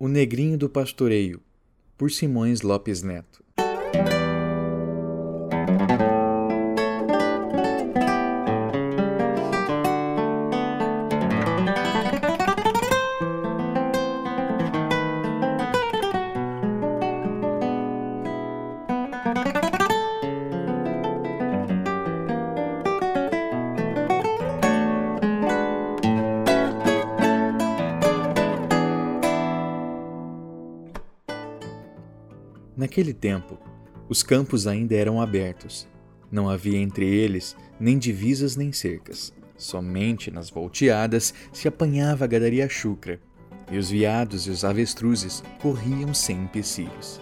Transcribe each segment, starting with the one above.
O Negrinho do Pastoreio, por Simões Lopes Neto. Tempo, os campos ainda eram abertos. Não havia entre eles nem divisas nem cercas. Somente nas volteadas se apanhava a gadaria chucra, e os veados e os avestruzes corriam sem empecilhos.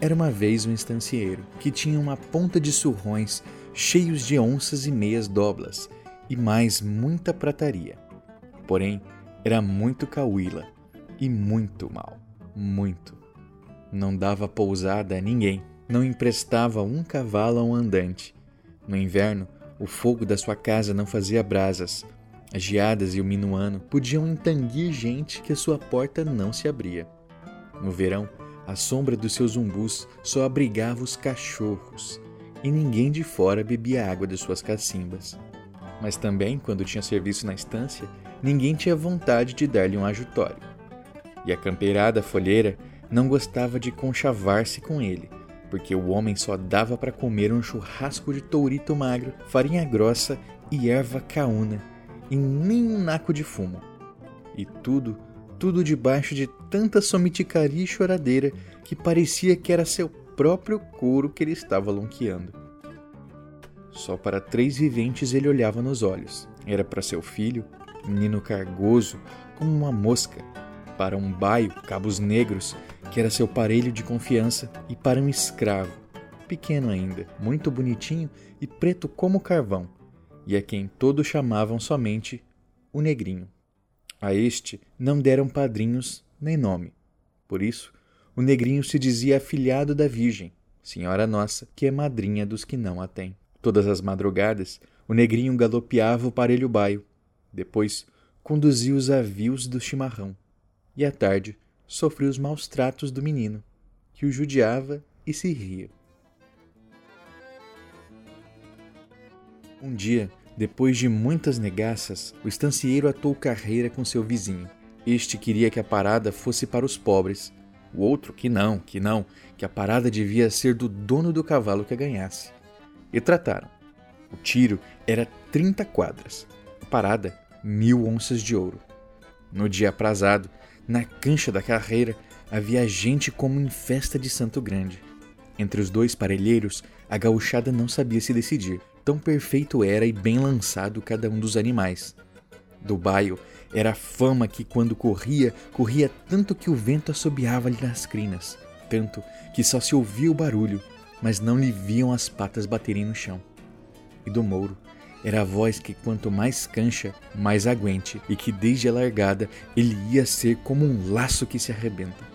Era uma vez um estancieiro que tinha uma ponta de surrões cheios de onças e meias doblas, e mais muita prataria. Porém, era muito cauíla e muito mal, muito não dava pousada a ninguém, não emprestava um cavalo a um andante. No inverno, o fogo da sua casa não fazia brasas. As geadas e o minuano podiam entanguir gente que a sua porta não se abria. No verão, a sombra dos seus umbus só abrigava os cachorros, e ninguém de fora bebia água de suas cacimbas. Mas também, quando tinha serviço na estância, ninguém tinha vontade de dar-lhe um ajutório. E a campeirada folheira não gostava de conchavar-se com ele, porque o homem só dava para comer um churrasco de tourito magro, farinha grossa e erva caúna, e nem um naco de fumo. E tudo, tudo debaixo de tanta somiticaria e choradeira que parecia que era seu próprio couro que ele estava lonqueando. Só para três viventes ele olhava nos olhos. Era para seu filho, menino cargoso, como uma mosca, para um baio, cabos negros, que era seu parelho de confiança, e para um escravo, pequeno ainda, muito bonitinho e preto como carvão, e a quem todos chamavam somente o Negrinho. A este não deram padrinhos nem nome. Por isso, o Negrinho se dizia afilhado da Virgem, Senhora Nossa, que é madrinha dos que não a têm. Todas as madrugadas, o Negrinho galopeava o parelho baio, depois conduzia os avios do chimarrão e à tarde sofria os maus tratos do menino, que o judiava e se ria. Um dia, depois de muitas negaças, o estancieiro atou carreira com seu vizinho. Este queria que a parada fosse para os pobres. O outro que não, que não, que a parada devia ser do dono do cavalo que a ganhasse. E trataram. O tiro era 30 quadras, a parada, mil onças de ouro. No dia aprazado, na cancha da carreira havia gente como em festa de Santo Grande. Entre os dois parelheiros, a gauchada não sabia se decidir. Tão perfeito era e bem lançado cada um dos animais. Do baio era a fama que, quando corria, corria tanto que o vento assobiava-lhe nas crinas, tanto que só se ouvia o barulho, mas não lhe viam as patas baterem no chão. E do Mouro, era a voz que quanto mais cancha, mais aguente, e que desde a largada ele ia ser como um laço que se arrebenta.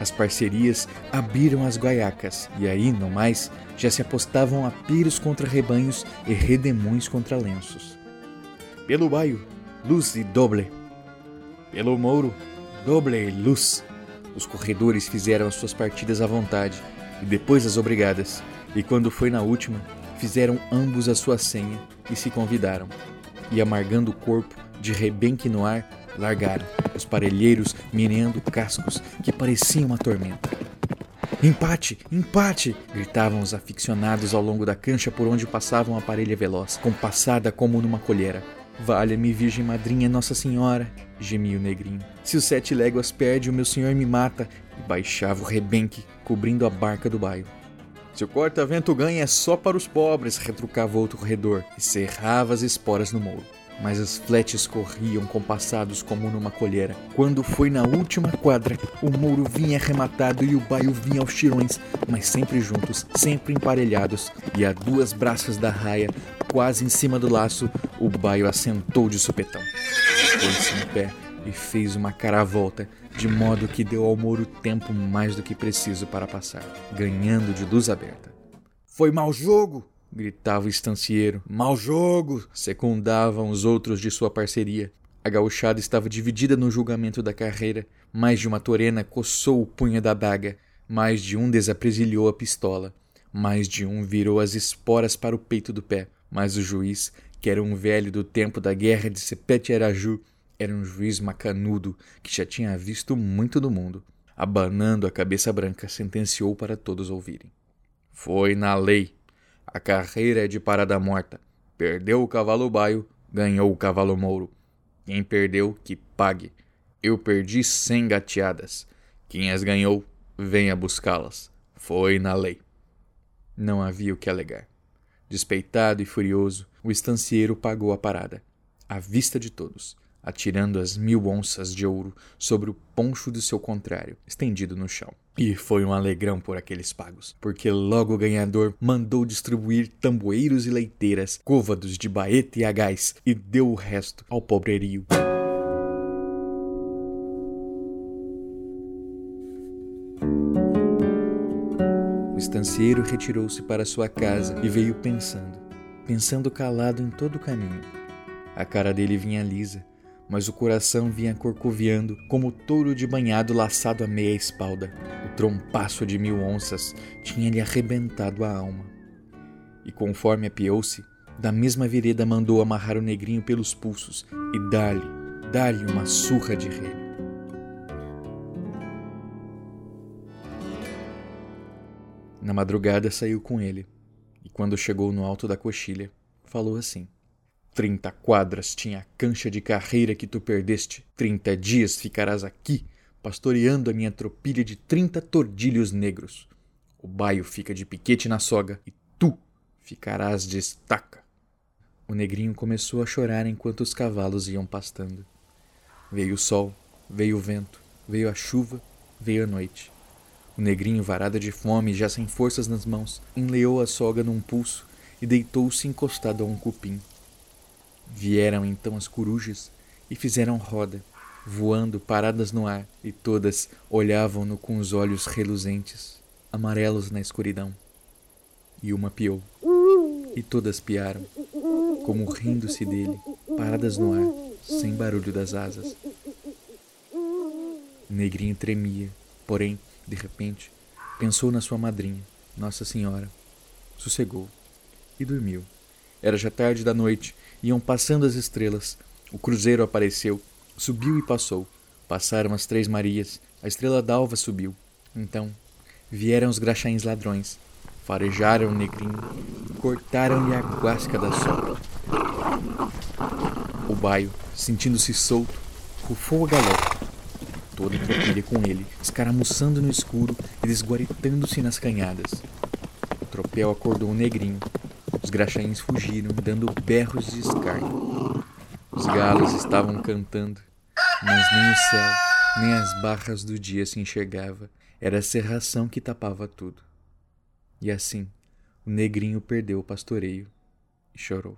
As parcerias abriram as guaiacas, e aí, no mais, já se apostavam apiros contra rebanhos e redemões contra lenços. Pelo baio, luz e doble. Pelo mouro, doble e luz. Os corredores fizeram as suas partidas à vontade, e depois as obrigadas, e quando foi na última, fizeram ambos a sua senha e se convidaram. E amargando o corpo, de rebenque no ar, largaram, os parelheiros meneando cascos que pareciam uma tormenta. Empate! Empate! gritavam os aficionados ao longo da cancha por onde passavam a parelha veloz, compassada como numa colhera. Valha-me, Virgem Madrinha Nossa Senhora! gemia o negrinho. Se os sete léguas perde, o meu senhor me mata! E baixava o rebenque, cobrindo a barca do baio. Se o corta-vento ganha é só para os pobres, retrucava outro corredor e cerrava as esporas no mouro. Mas as fletes corriam compassados como numa colheira. Quando foi na última quadra, o mouro vinha arrematado e o baio vinha aos tirões, mas sempre juntos, sempre emparelhados, e a duas braças da raia, quase em cima do laço, o baio assentou de supetão. Pôs-se em pé e fez uma caravolta de modo que deu ao Moro tempo mais do que preciso para passar, ganhando de luz aberta. Foi mau jogo! gritava o estancieiro. Mau jogo! secundavam os outros de sua parceria. A gauchada estava dividida no julgamento da carreira. Mais de uma torena coçou o punho da daga. Mais de um desapresilhou a pistola. Mais de um virou as esporas para o peito do pé. Mas o juiz, que era um velho do tempo da guerra de Sepete Araju, era um juiz macanudo que já tinha visto muito do mundo. Abanando a cabeça branca, sentenciou para todos ouvirem. Foi na lei. A carreira é de parada morta. Perdeu o cavalo baio, ganhou o cavalo mouro. Quem perdeu, que pague. Eu perdi cem gateadas. Quem as ganhou, venha buscá-las. Foi na lei. Não havia o que alegar. Despeitado e furioso, o estancieiro pagou a parada, à vista de todos, atirando as mil onças de ouro sobre o poncho do seu contrário, estendido no chão. E foi um alegrão por aqueles pagos, porque logo o ganhador mandou distribuir tamboeiros e leiteiras, côvados de baeta e agás, e deu o resto ao pobrerio. O estancieiro retirou-se para sua casa e veio pensando, pensando calado em todo o caminho. A cara dele vinha lisa, mas o coração vinha corcoviando como touro de banhado laçado à meia espalda. O trompaço de mil onças tinha-lhe arrebentado a alma. E conforme apiou-se, da mesma vereda mandou amarrar o negrinho pelos pulsos e dar-lhe, dar-lhe uma surra de relho. Na madrugada saiu com ele, e quando chegou no alto da coxilha, falou assim: Trinta quadras tinha a cancha de carreira que tu perdeste. Trinta dias ficarás aqui, pastoreando a minha tropilha de trinta tordilhos negros. O baio fica de piquete na soga e tu ficarás de estaca. O negrinho começou a chorar enquanto os cavalos iam pastando. Veio o sol, veio o vento, veio a chuva, veio a noite. O negrinho, varado de fome, já sem forças nas mãos, enleou a soga num pulso e deitou-se encostado a um cupim. Vieram então as corujas e fizeram roda, voando paradas no ar, e todas olhavam-no com os olhos reluzentes, amarelos na escuridão. E uma piou, e todas piaram, como rindo-se dele, paradas no ar, sem barulho das asas. Negrinho tremia, porém, de repente, pensou na sua madrinha, Nossa Senhora, sossegou e dormiu. Era já tarde da noite Iam passando as estrelas. O cruzeiro apareceu, subiu e passou. Passaram as três Marias. A estrela d'alva subiu. Então vieram os graxaíns ladrões. Farejaram o negrinho, cortaram-lhe a guasca da sopa. O baio, sentindo-se solto, rufou a galope. Toda a tropilha com ele, escaramuçando no escuro e desguaritando-se nas canhadas. O tropel acordou o negrinho, os graxaíns fugiram, dando berros de escárnio. Os galos estavam cantando, mas nem o céu, nem as barras do dia se enxergava. Era a serração que tapava tudo. E assim, o negrinho perdeu o pastoreio e chorou.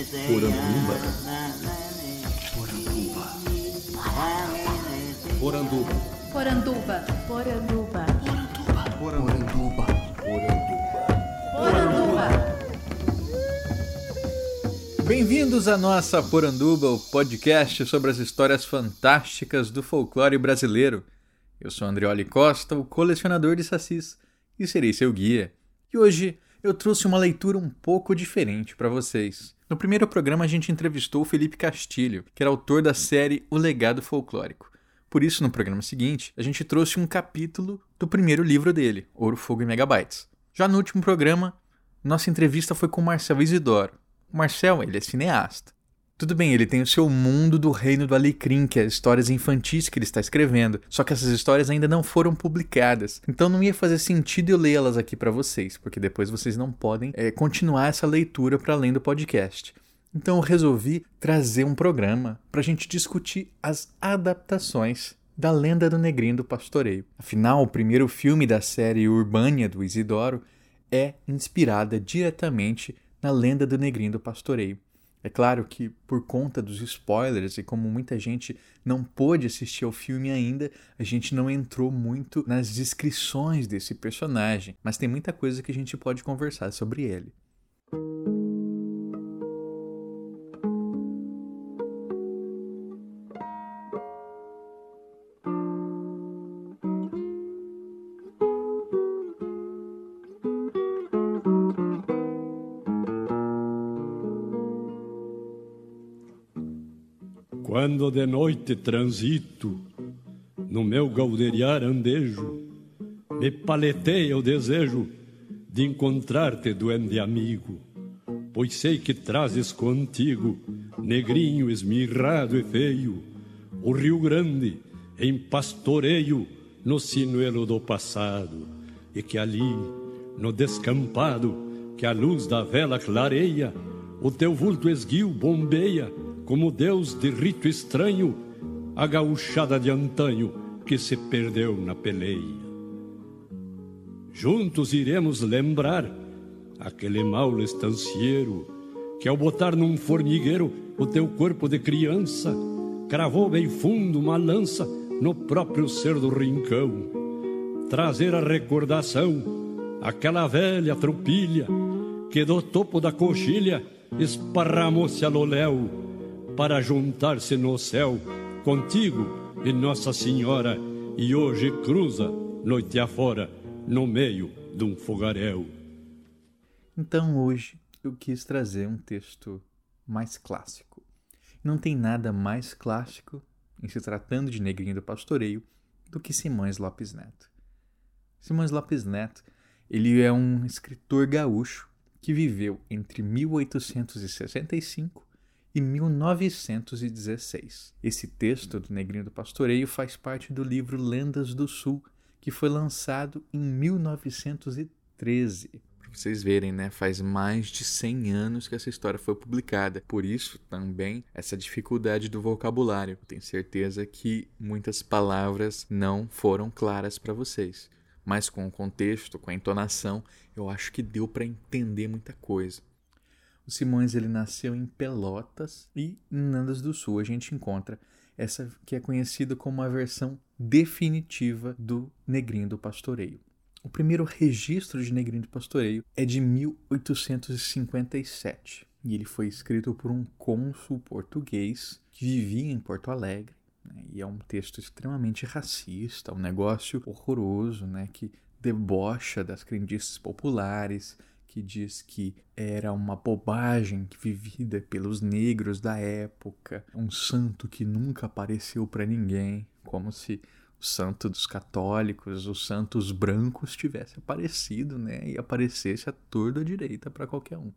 Poranduba. Poranduba. Poranduba. Poranduba. Poranduba. Poranduba. Poranduba. Bem-vindos à nossa Poranduba, o podcast sobre as histórias fantásticas do folclore brasileiro. Eu sou Andreoli Costa, o colecionador de sacis, e serei seu guia. E hoje eu trouxe uma leitura um pouco diferente para vocês. No primeiro programa, a gente entrevistou o Felipe Castilho, que era autor da série O Legado Folclórico. Por isso, no programa seguinte, a gente trouxe um capítulo do primeiro livro dele, Ouro, Fogo e Megabytes. Já no último programa, nossa entrevista foi com o Marcel Isidoro. O Marcel, ele é cineasta. Tudo bem, ele tem o seu mundo do reino do Alecrim, que é histórias infantis que ele está escrevendo, só que essas histórias ainda não foram publicadas. Então não ia fazer sentido eu lê-las aqui para vocês, porque depois vocês não podem é, continuar essa leitura para além do podcast. Então eu resolvi trazer um programa para a gente discutir as adaptações da lenda do Negrinho do Pastoreio. Afinal, o primeiro filme da série Urbânia do Isidoro é inspirada diretamente na lenda do Negrinho do Pastoreio. É claro que, por conta dos spoilers e como muita gente não pôde assistir ao filme ainda, a gente não entrou muito nas descrições desse personagem, mas tem muita coisa que a gente pode conversar sobre ele. Quando de noite transito no meu gauderiar andejo, me paleteia o desejo de encontrar-te, duende amigo, pois sei que trazes contigo, negrinho esmirrado e feio, o Rio Grande em pastoreio no sinuelo do passado, e que ali, no descampado, que a luz da vela clareia, o teu vulto esguio bombeia como Deus de rito estranho, a gauchada de antanho que se perdeu na peleia. Juntos iremos lembrar aquele mau estancieiro que ao botar num formigueiro o teu corpo de criança, cravou bem fundo uma lança no próprio ser do rincão. Trazer a recordação aquela velha tropilha que do topo da coxilha esparramou-se a loléu para juntar-se no céu contigo e Nossa Senhora, e hoje cruza noite afora no meio de um fogaréu. Então hoje eu quis trazer um texto mais clássico. Não tem nada mais clássico em se tratando de Negrinho do Pastoreio do que Simões Lopes Neto. Simões Lopes Neto, ele é um escritor gaúcho que viveu entre 1865 e 1916. Esse texto do Negrinho do Pastoreio faz parte do livro Lendas do Sul, que foi lançado em 1913. Para vocês verem, né? Faz mais de 100 anos que essa história foi publicada. Por isso, também, essa dificuldade do vocabulário. tenho certeza que muitas palavras não foram claras para vocês. Mas com o contexto, com a entonação, eu acho que deu para entender muita coisa. O Simões ele nasceu em Pelotas e em Nandas do Sul a gente encontra essa que é conhecida como a versão definitiva do Negrinho do Pastoreio. O primeiro registro de Negrinho do Pastoreio é de 1857 e ele foi escrito por um cônsul português que vivia em Porto Alegre. Né? E é um texto extremamente racista, um negócio horroroso, né? que debocha das crendices populares, que diz que era uma bobagem vivida pelos negros da época, um santo que nunca apareceu para ninguém, como se o santo dos católicos, os santos brancos tivesse aparecido, né, e aparecesse a torda direita para qualquer um.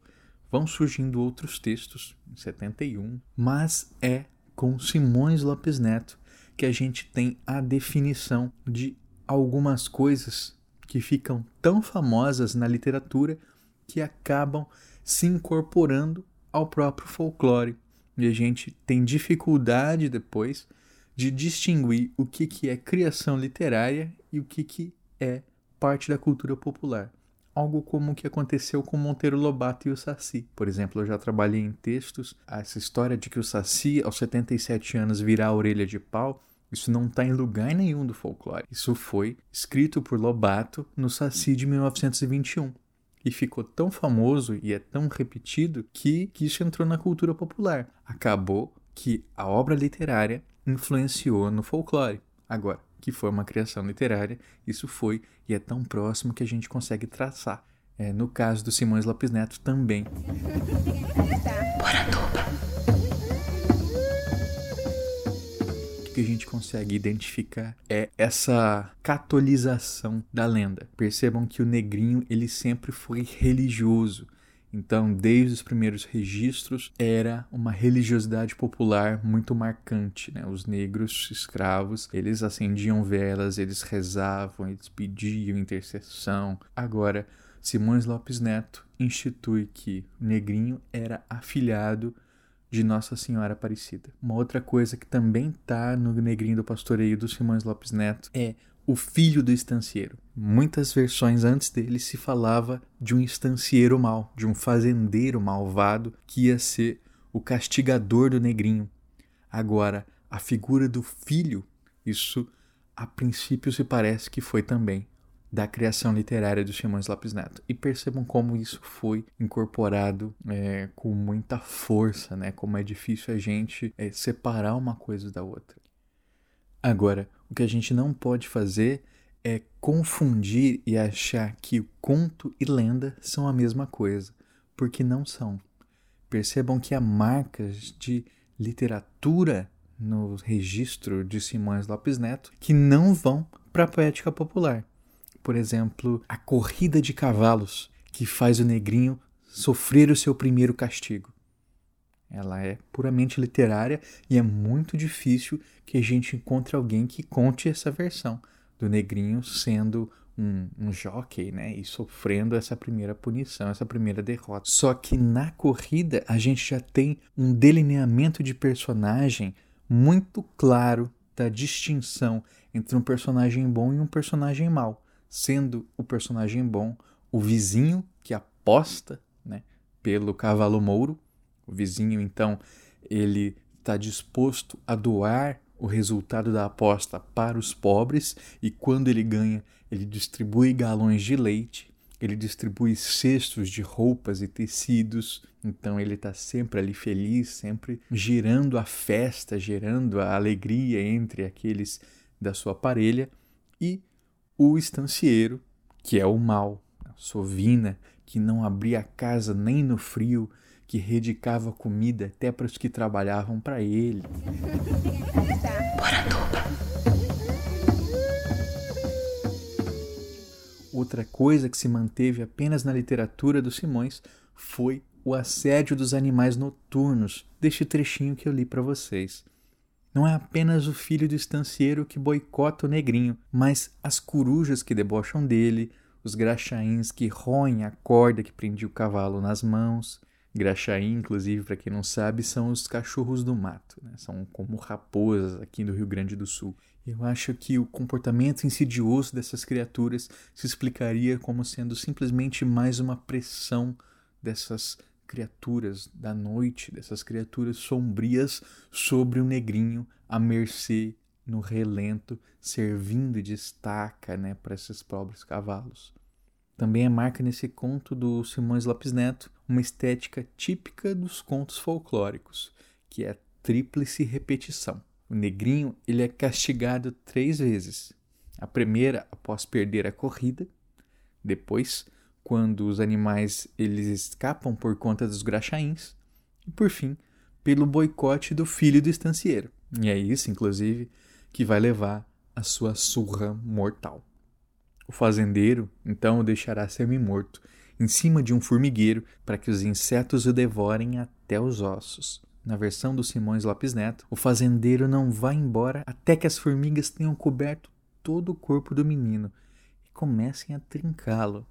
Vão surgindo outros textos em 71, mas é com Simões Lopes Neto que a gente tem a definição de algumas coisas que ficam tão famosas na literatura que acabam se incorporando ao próprio folclore. E a gente tem dificuldade depois de distinguir o que, que é criação literária e o que, que é parte da cultura popular. Algo como o que aconteceu com Monteiro Lobato e o Saci. Por exemplo, eu já trabalhei em textos essa história de que o Saci, aos 77 anos, virá a orelha de pau. Isso não está em lugar nenhum do folclore. Isso foi escrito por Lobato no Saci de 1921 e ficou tão famoso e é tão repetido que, que isso entrou na cultura popular. Acabou que a obra literária influenciou no folclore. Agora, que foi uma criação literária, isso foi e é tão próximo que a gente consegue traçar. É, no caso do Simões Lopes Neto também. que a gente consegue identificar é essa catolização da lenda. Percebam que o negrinho ele sempre foi religioso. Então, desde os primeiros registros, era uma religiosidade popular muito marcante. Né? Os negros escravos, eles acendiam velas, eles rezavam, eles pediam intercessão. Agora, Simões Lopes Neto institui que o negrinho era afilhado de Nossa Senhora Aparecida. Uma outra coisa que também está no Negrinho do Pastoreio do Simões Lopes Neto é o filho do estancieiro. Muitas versões antes dele se falava de um estancieiro mau, de um fazendeiro malvado que ia ser o castigador do negrinho. Agora, a figura do filho, isso a princípio se parece que foi também da criação literária do Simões Lopes Neto. E percebam como isso foi incorporado é, com muita força, né? Como é difícil a gente é, separar uma coisa da outra. Agora, o que a gente não pode fazer é confundir e achar que conto e lenda são a mesma coisa, porque não são. Percebam que há marcas de literatura no registro de Simões Lopes Neto que não vão para a poética popular por exemplo, a corrida de cavalos que faz o negrinho sofrer o seu primeiro castigo. Ela é puramente literária e é muito difícil que a gente encontre alguém que conte essa versão do negrinho sendo um, um jockey, né, e sofrendo essa primeira punição, essa primeira derrota. Só que na corrida a gente já tem um delineamento de personagem muito claro da distinção entre um personagem bom e um personagem mau sendo o personagem bom o vizinho que aposta né, pelo cavalo mouro. O vizinho, então, ele está disposto a doar o resultado da aposta para os pobres e quando ele ganha, ele distribui galões de leite, ele distribui cestos de roupas e tecidos. Então ele está sempre ali feliz, sempre gerando a festa, gerando a alegria entre aqueles da sua parelha. E o estancieiro, que é o mal, a sovina, que não abria a casa nem no frio, que redicava comida até para os que trabalhavam para ele. Outra coisa que se manteve apenas na literatura dos Simões foi o assédio dos animais noturnos, deste trechinho que eu li para vocês. Não é apenas o filho do estancieiro que boicota o negrinho, mas as corujas que debocham dele, os graxaíns que roem a corda que prendia o cavalo nas mãos. Graxaim, inclusive, para quem não sabe, são os cachorros do mato, né? são como raposas aqui no Rio Grande do Sul. Eu acho que o comportamento insidioso dessas criaturas se explicaria como sendo simplesmente mais uma pressão dessas criaturas da noite, dessas criaturas sombrias sobre o negrinho à mercê no relento, servindo de estaca né, para esses pobres cavalos. Também é marca nesse conto do Simões Lopes Neto uma estética típica dos contos folclóricos, que é a tríplice repetição. O negrinho ele é castigado três vezes. A primeira após perder a corrida, depois quando os animais eles escapam por conta dos graxaíns e por fim pelo boicote do filho do estancieiro. E é isso, inclusive, que vai levar a sua surra mortal. O fazendeiro então o deixará semi-morto em cima de um formigueiro para que os insetos o devorem até os ossos. Na versão do Simões Lopes Neto, o fazendeiro não vai embora até que as formigas tenham coberto todo o corpo do menino e comecem a trincá-lo.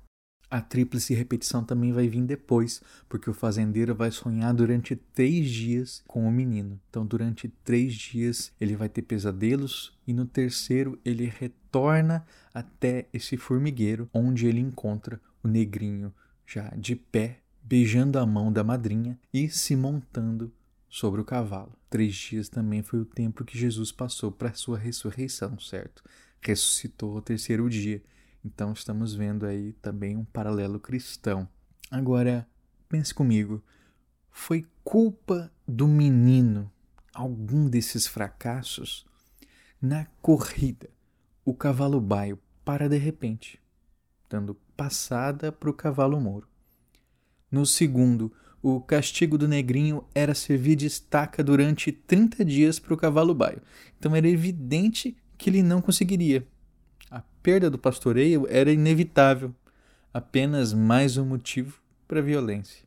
A tríplice repetição também vai vir depois, porque o fazendeiro vai sonhar durante três dias com o menino. Então, durante três dias, ele vai ter pesadelos, e no terceiro, ele retorna até esse formigueiro, onde ele encontra o negrinho já de pé, beijando a mão da madrinha e se montando sobre o cavalo. Três dias também foi o tempo que Jesus passou para a sua ressurreição, certo? Ressuscitou ao terceiro dia. Então estamos vendo aí também um paralelo cristão. Agora, pense comigo, foi culpa do menino algum desses fracassos? Na corrida, o cavalo baio para de repente, dando passada para o cavalo mouro. No segundo, o castigo do negrinho era servir de estaca durante 30 dias para o cavalo baio. Então era evidente que ele não conseguiria a perda do pastoreio era inevitável, apenas mais um motivo para a violência.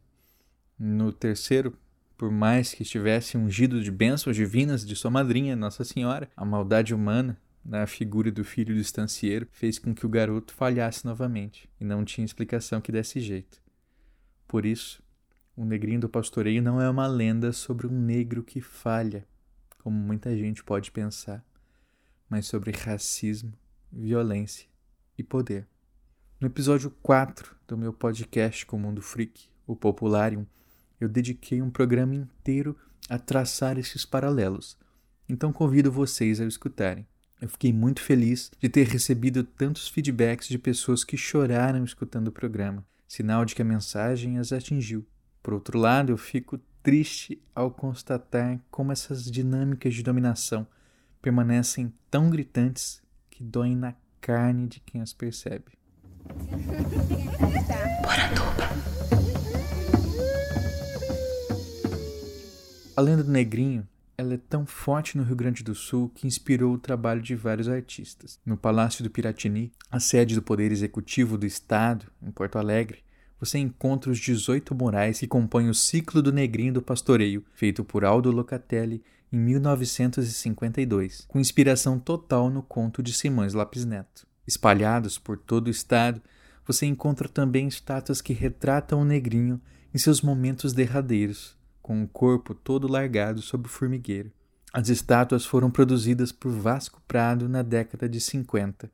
No terceiro, por mais que estivesse ungido de bênçãos divinas de sua madrinha, Nossa Senhora, a maldade humana na figura do filho do estancieiro fez com que o garoto falhasse novamente, e não tinha explicação que desse jeito. Por isso, o negrinho do pastoreio não é uma lenda sobre um negro que falha, como muita gente pode pensar, mas sobre racismo, violência e poder. No episódio 4 do meu podcast com o Mundo Freak, o Popularium, eu dediquei um programa inteiro a traçar esses paralelos. Então convido vocês a escutarem. Eu fiquei muito feliz de ter recebido tantos feedbacks de pessoas que choraram escutando o programa, sinal de que a mensagem as atingiu. Por outro lado, eu fico triste ao constatar como essas dinâmicas de dominação permanecem tão gritantes que doem na carne de quem as percebe. A lenda do negrinho ela é tão forte no Rio Grande do Sul que inspirou o trabalho de vários artistas. No Palácio do Piratini, a sede do Poder Executivo do Estado, em Porto Alegre, você encontra os 18 murais que compõem o Ciclo do Negrinho do Pastoreio, feito por Aldo Locatelli em 1952, com inspiração total no conto de Simões Lapis Neto. Espalhados por todo o estado, você encontra também estátuas que retratam o negrinho em seus momentos derradeiros, com o corpo todo largado sob o formigueiro. As estátuas foram produzidas por Vasco Prado na década de 50.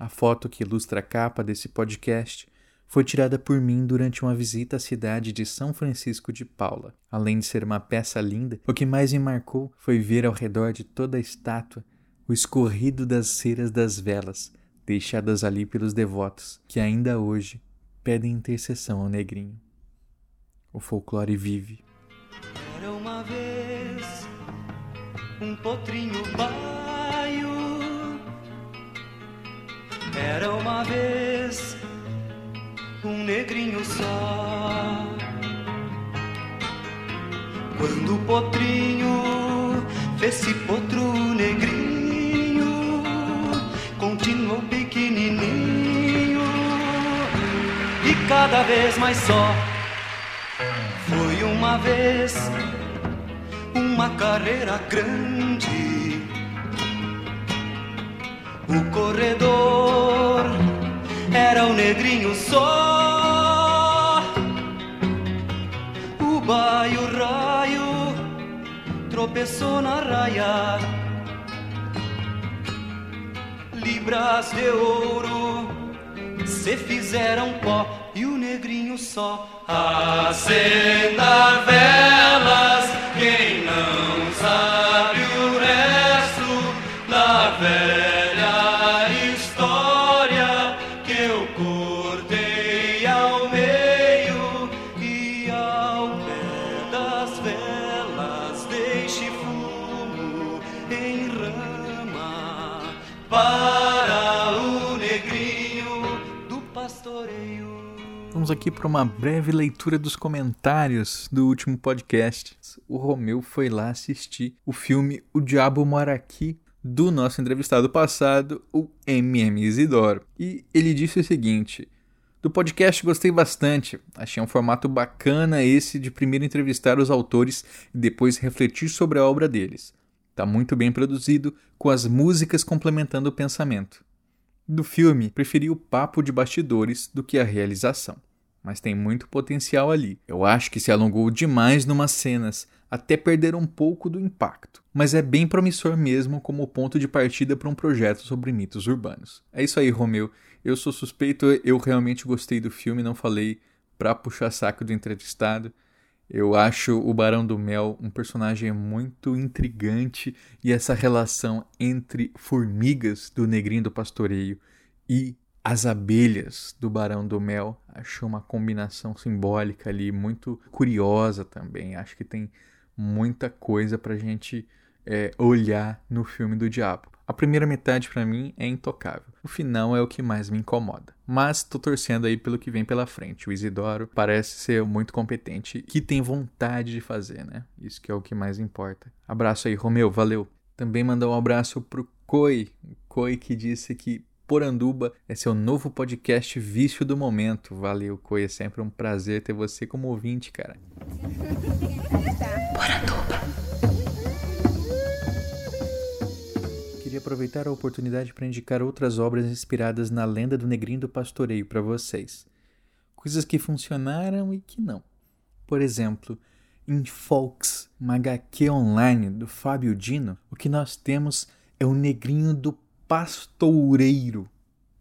A foto que ilustra a capa desse podcast foi tirada por mim durante uma visita à cidade de São Francisco de Paula. Além de ser uma peça linda, o que mais me marcou foi ver ao redor de toda a estátua o escorrido das ceras das velas, deixadas ali pelos devotos, que ainda hoje pedem intercessão ao negrinho. O folclore vive. Era uma vez um potrinho baio. Era uma vez um negrinho só. Quando o potrinho fez-se potro negrinho, continuou pequenininho e cada vez mais só. Foi uma vez uma carreira grande. O corredor era o negrinho só. O baio raio tropeçou na raia. Libras de ouro se fizeram pó e o negrinho só acenda velas. Quem não sabe o resto da velha para o negrinho do pastoreio. Vamos aqui para uma breve leitura dos comentários do último podcast. O Romeu foi lá assistir o filme O Diabo Mora Aqui do nosso entrevistado passado, o MM Isidoro. E ele disse o seguinte: Do podcast gostei bastante. Achei um formato bacana esse de primeiro entrevistar os autores e depois refletir sobre a obra deles. Tá muito bem produzido, com as músicas complementando o pensamento. Do filme, preferi o papo de bastidores do que a realização, mas tem muito potencial ali. Eu acho que se alongou demais numas cenas, até perder um pouco do impacto, mas é bem promissor mesmo como ponto de partida para um projeto sobre mitos urbanos. É isso aí, Romeu. Eu sou suspeito, eu realmente gostei do filme, não falei pra puxar saco do entrevistado. Eu acho o Barão do Mel um personagem muito intrigante e essa relação entre formigas do Negrinho do Pastoreio e as abelhas do Barão do Mel, acho uma combinação simbólica ali muito curiosa também. Acho que tem muita coisa pra gente é, olhar no filme do Diabo. A primeira metade para mim é intocável. O final é o que mais me incomoda. Mas tô torcendo aí pelo que vem pela frente. O Isidoro parece ser muito competente, que tem vontade de fazer, né? Isso que é o que mais importa. Abraço aí, Romeu, valeu. Também mandar um abraço pro Coi, Coi que disse que Poranduba é seu novo podcast vício do momento. Valeu, Coi, é sempre um prazer ter você como ouvinte, cara. Queria aproveitar a oportunidade para indicar outras obras inspiradas na lenda do Negrinho do Pastoreio para vocês. Coisas que funcionaram e que não. Por exemplo, em Folks, uma HQ online do Fábio Dino, o que nós temos é o Negrinho do Pastoureiro,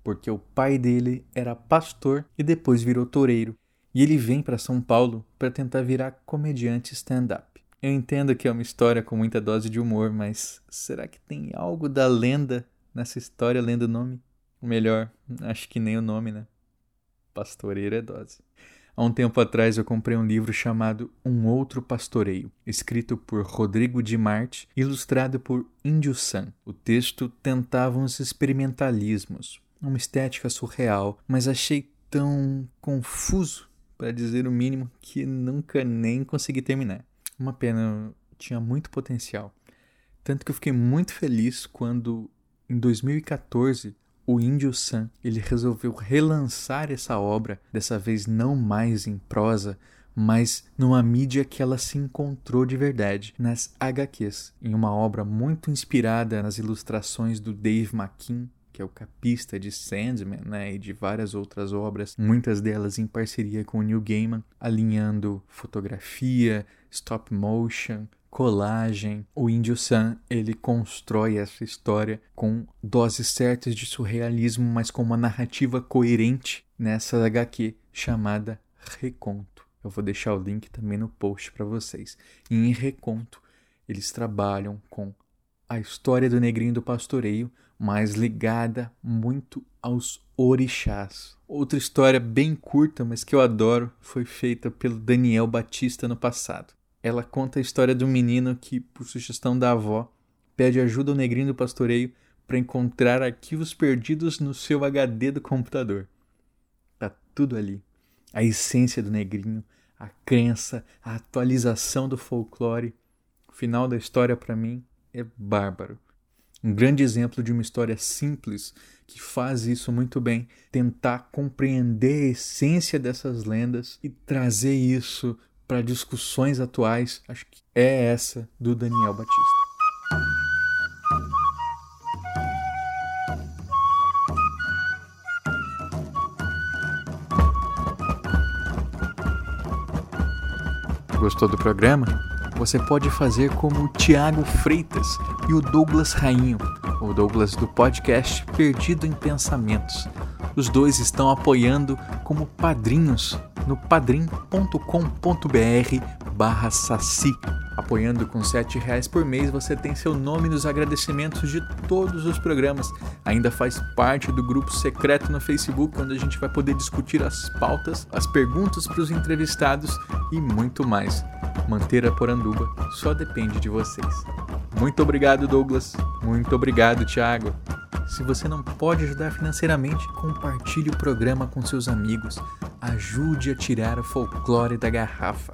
porque o pai dele era pastor e depois virou toureiro. e ele vem para São Paulo para tentar virar comediante stand-up. Eu entendo que é uma história com muita dose de humor, mas será que tem algo da lenda nessa história lendo o nome? Ou melhor, acho que nem o nome, né? Pastoreiro é dose. Há um tempo atrás eu comprei um livro chamado Um Outro Pastoreio, escrito por Rodrigo de Marte, ilustrado por Índio San. O texto tentava uns experimentalismos, uma estética surreal, mas achei tão confuso, para dizer o mínimo, que nunca nem consegui terminar. Uma pena, tinha muito potencial. Tanto que eu fiquei muito feliz quando, em 2014, o Índio San ele resolveu relançar essa obra, dessa vez não mais em prosa, mas numa mídia que ela se encontrou de verdade, nas HQs, em uma obra muito inspirada nas ilustrações do Dave McKean, que é o capista de Sandman, né, e de várias outras obras, muitas delas em parceria com o Neil Gaiman, alinhando fotografia, stop motion, colagem. O Índio San, ele constrói essa história com doses certas de surrealismo, mas com uma narrativa coerente nessa HQ chamada Reconto. Eu vou deixar o link também no post para vocês. E em Reconto, eles trabalham com a história do negrinho do pastoreio, mas ligada muito aos orixás. Outra história bem curta, mas que eu adoro, foi feita pelo Daniel Batista no passado. Ela conta a história um menino que, por sugestão da avó, pede ajuda ao negrinho do pastoreio para encontrar arquivos perdidos no seu HD do computador. Tá tudo ali. A essência do negrinho, a crença, a atualização do folclore. O final da história para mim é bárbaro. Um grande exemplo de uma história simples que faz isso muito bem, tentar compreender a essência dessas lendas e trazer isso para discussões atuais, acho que é essa do Daniel Batista. Gostou do programa? Você pode fazer como o Tiago Freitas e o Douglas Rainho, o Douglas do podcast Perdido em Pensamentos. Os dois estão apoiando como padrinhos no padrim.com.br barra saci. Apoiando com R$ reais por mês, você tem seu nome nos agradecimentos de todos os programas. Ainda faz parte do grupo secreto no Facebook, onde a gente vai poder discutir as pautas, as perguntas para os entrevistados e muito mais. Manter a Poranduba só depende de vocês. Muito obrigado, Douglas. Muito obrigado, Thiago. Se você não pode ajudar financeiramente, compartilhe o programa com seus amigos. Ajude a tirar o folclore da garrafa.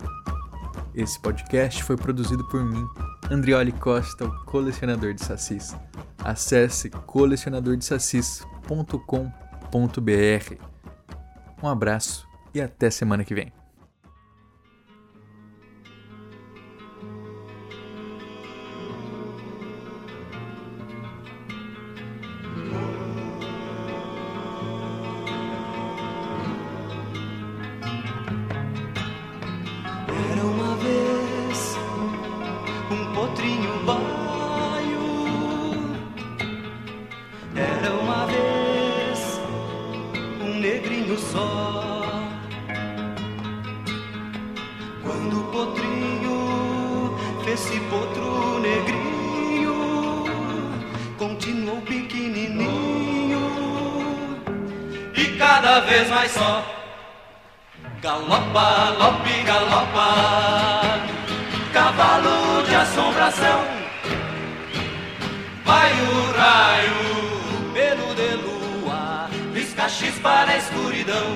Esse podcast foi produzido por mim, Andrioli Costa, o colecionador de sacis. Acesse colecionadordesacis.com.br. Um abraço e até semana que vem. Um potrinho baio. Era uma vez um negrinho só. Quando o potrinho fez-se potro negrinho, continuou pequenininho e cada vez mais só. Galopa, lope, galopa, cavalo de assombração. Vai o raio, pelo de lua, pisca X para a escuridão.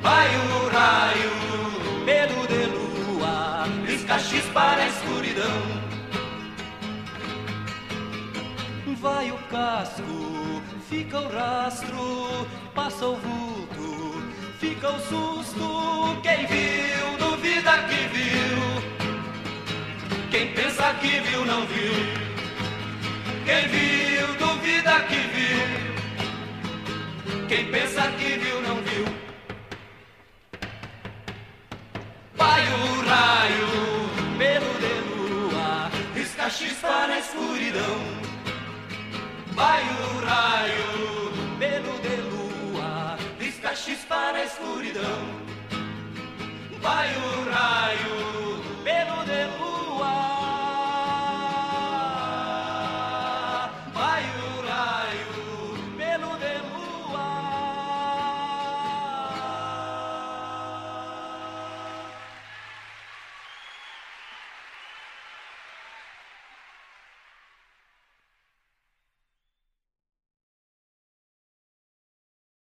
Vai o raio, pelo de lua, pisca X para a escuridão. Vai o casco, fica o rastro, passa o vulto, fica o susto. Quem que viu, não viu. Quem viu, duvida que viu. Quem pensa que viu, não viu. Vai o raio, pelo de lua, risca X para a escuridão. Vai o raio, pelo de lua, pisca cachispa na escuridão. Vai o raio